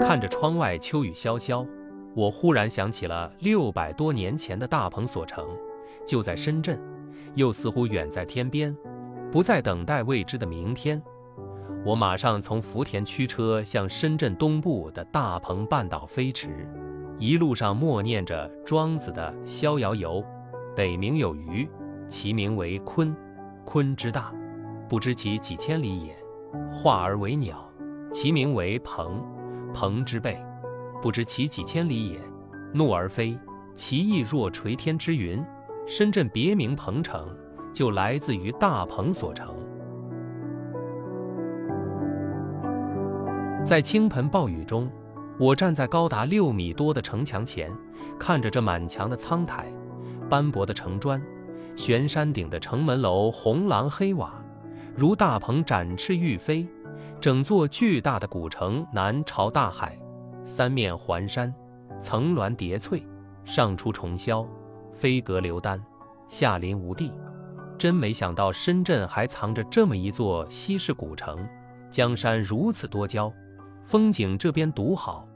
看着窗外秋雨潇潇，我忽然想起了六百多年前的大鹏所城，就在深圳，又似乎远在天边，不再等待未知的明天。我马上从福田驱车向深圳东部的大鹏半岛飞驰，一路上默念着庄子的《逍遥游》：“北冥有鱼，其名为鲲，鲲之大，不知其几千里也；化而为鸟，其名为鹏，鹏之背，不知其几千里也；怒而飞，其翼若垂天之云。深圳别名鹏城，就来自于大鹏所成。”在倾盆暴雨中，我站在高达六米多的城墙前，看着这满墙的苍苔、斑驳的城砖、悬山顶的城门楼红廊黑瓦，如大鹏展翅欲飞。整座巨大的古城南朝大海，三面环山，层峦叠翠，上出重霄，飞阁流丹，下临无地。真没想到深圳还藏着这么一座西式古城，江山如此多娇。风景这边独好，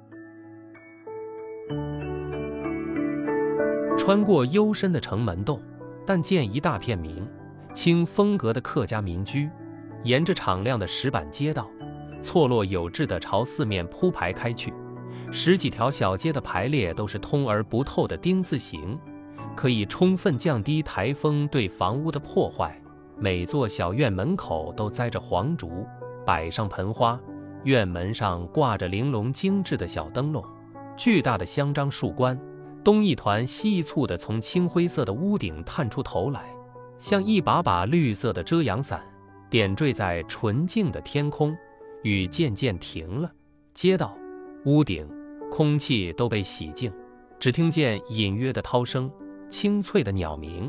穿过幽深的城门洞，但见一大片明清风格的客家民居，沿着敞亮的石板街道，错落有致地朝四面铺排开去。十几条小街的排列都是通而不透的丁字形，可以充分降低台风对房屋的破坏。每座小院门口都栽着黄竹，摆上盆花。院门上挂着玲珑精致的小灯笼，巨大的香樟树冠，东一团西一簇的从青灰色的屋顶探出头来，像一把把绿色的遮阳伞，点缀在纯净的天空。雨渐渐停了，街道、屋顶、空气都被洗净，只听见隐约的涛声、清脆的鸟鸣，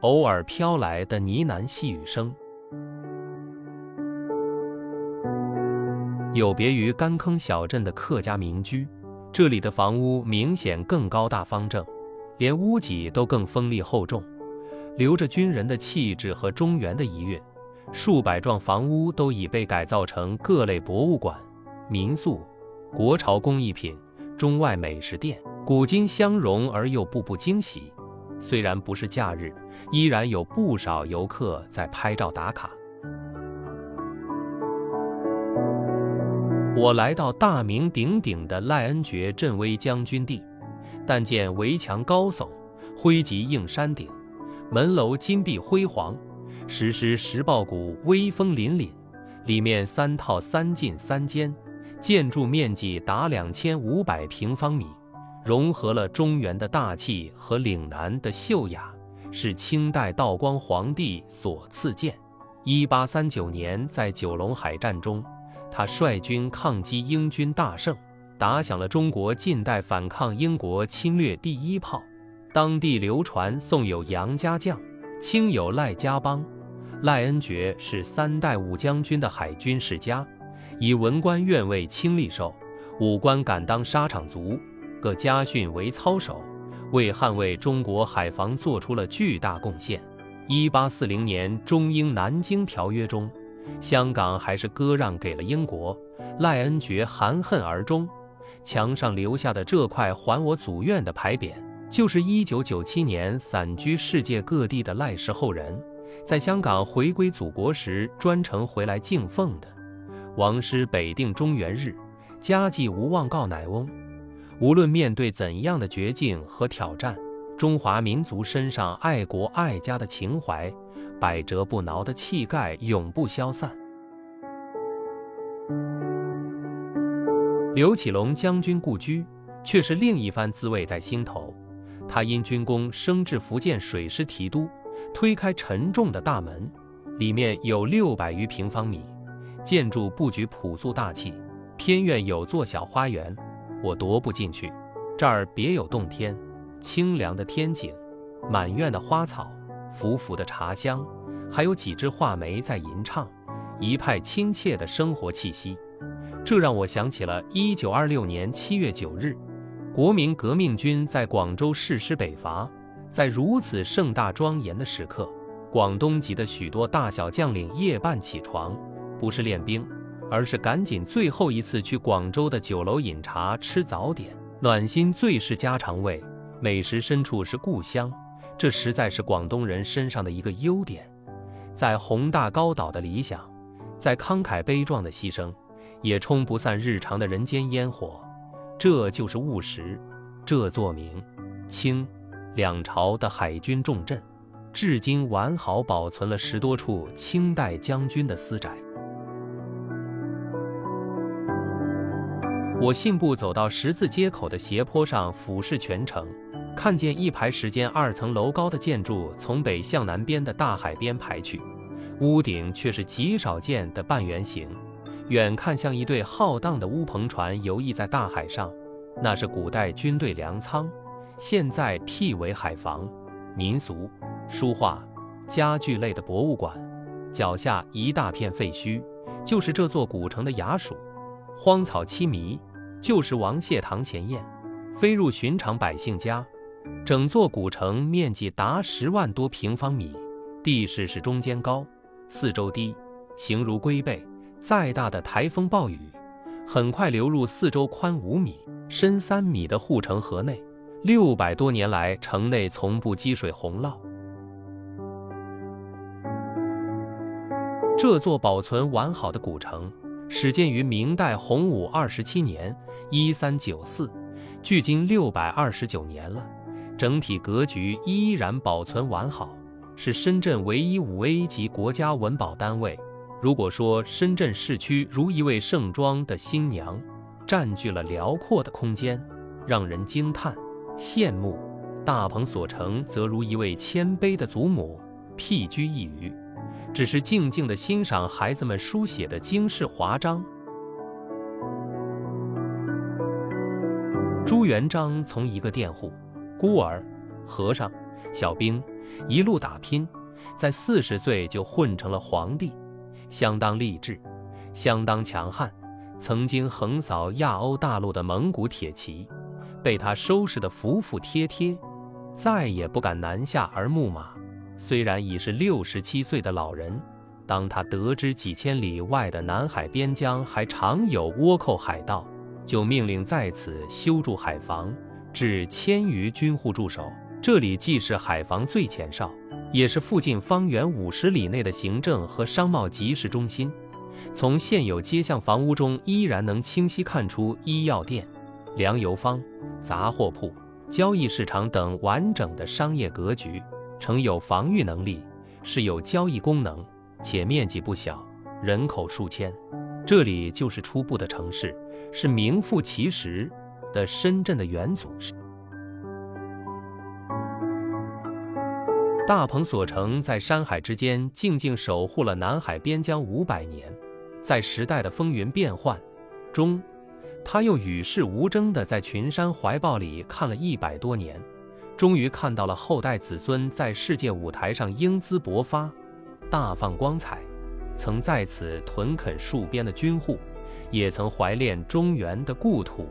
偶尔飘来的呢喃细语声。有别于干坑小镇的客家民居，这里的房屋明显更高大方正，连屋脊都更锋利厚重，留着军人的气质和中原的遗韵。数百幢房屋都已被改造成各类博物馆、民宿、国潮工艺品、中外美食店，古今相融而又步步惊喜。虽然不是假日，依然有不少游客在拍照打卡。我来到大名鼎鼎的赖恩爵镇威将军地，但见围墙高耸，灰脊映山顶，门楼金碧辉煌，石狮石豹谷威风凛凛。里面三套三进三间，建筑面积达两千五百平方米，融合了中原的大气和岭南的秀雅，是清代道光皇帝所赐建。一八三九年，在九龙海战中。他率军抗击英军大胜，打响了中国近代反抗英国侵略第一炮。当地流传宋有杨家将，清有赖家帮。赖恩爵是三代武将军的海军世家，以文官愿为亲历授，武官敢当沙场卒，各家训为操守，为捍卫中国海防做出了巨大贡献。一八四零年中英南京条约中。香港还是割让给了英国，赖恩爵含恨而终。墙上留下的这块“还我祖院”的牌匾，就是1997年散居世界各地的赖氏后人，在香港回归祖国时专程回来敬奉的。王师北定中原日，家祭无忘告乃翁。无论面对怎样的绝境和挑战，中华民族身上爱国爱家的情怀。百折不挠的气概永不消散。刘启龙将军故居却是另一番滋味在心头。他因军功升至福建水师提督，推开沉重的大门，里面有六百余平方米，建筑布局朴素大气。偏院有座小花园，我踱步进去，这儿别有洞天，清凉的天井，满院的花草。浮浮的茶香，还有几只画眉在吟唱，一派亲切的生活气息。这让我想起了1926年7月9日，国民革命军在广州誓师北伐。在如此盛大庄严的时刻，广东籍的许多大小将领夜半起床，不是练兵，而是赶紧最后一次去广州的酒楼饮茶吃早点。暖心最是家常味，美食深处是故乡，这实在是广东人身上的一个优点。在宏大高岛的理想，在慷慨悲壮的牺牲，也冲不散日常的人间烟火。这就是务实。这座明、清两朝的海军重镇，至今完好保存了十多处清代将军的私宅。我信步走到十字街口的斜坡上，俯视全城，看见一排时间二层楼高的建筑从北向南边的大海边排去，屋顶却是极少见的半圆形，远看像一对浩荡的乌篷船游弋在大海上，那是古代军队粮仓，现在辟为海防、民俗、书画、家具类的博物馆。脚下一大片废墟，就是这座古城的衙署，荒草凄迷。就是王谢堂前燕，飞入寻常百姓家。整座古城面积达十万多平方米，地势是中间高，四周低，形如龟背。再大的台风暴雨，很快流入四周宽五米、深三米的护城河内。六百多年来，城内从不积水洪涝。这座保存完好的古城。始建于明代洪武二十七年（一三九四），距今六百二十九年了，整体格局依然保存完好，是深圳唯一五 A 级国家文保单位。如果说深圳市区如一位盛装的新娘，占据了辽阔的空间，让人惊叹羡慕；大鹏所城则如一位谦卑的祖母，僻居一隅。只是静静地欣赏孩子们书写的惊世华章。朱元璋从一个佃户、孤儿、和尚、小兵一路打拼，在四十岁就混成了皇帝，相当励志，相当强悍。曾经横扫亚欧大陆的蒙古铁骑，被他收拾得服服帖帖，再也不敢南下而牧马。虽然已是六十七岁的老人，当他得知几千里外的南海边疆还常有倭寇海盗，就命令在此修筑海防，置千余军户驻守。这里既是海防最前哨，也是附近方圆五十里内的行政和商贸集市中心。从现有街巷房屋中，依然能清晰看出医药店、粮油坊、杂货铺、交易市场等完整的商业格局。城有防御能力，是有交易功能，且面积不小，人口数千。这里就是初步的城市，是名副其实的深圳的元祖市。大鹏所城在山海之间静静守护了南海边疆五百年，在时代的风云变幻中，他又与世无争地在群山怀抱里看了一百多年。终于看到了后代子孙在世界舞台上英姿勃发，大放光彩。曾在此屯垦戍边的军户，也曾怀恋中原的故土，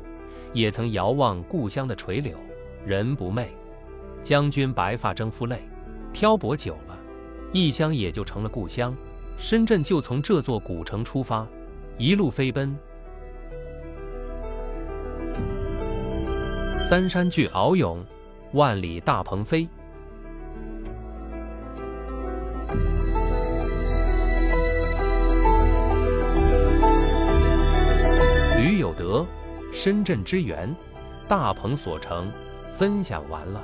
也曾遥望故乡的垂柳。人不寐，将军白发征夫泪。漂泊久了，异乡也就成了故乡。深圳就从这座古城出发，一路飞奔。三山俱遨涌。万里大鹏飞，驴有德，深圳之源，大鹏所成，分享完了。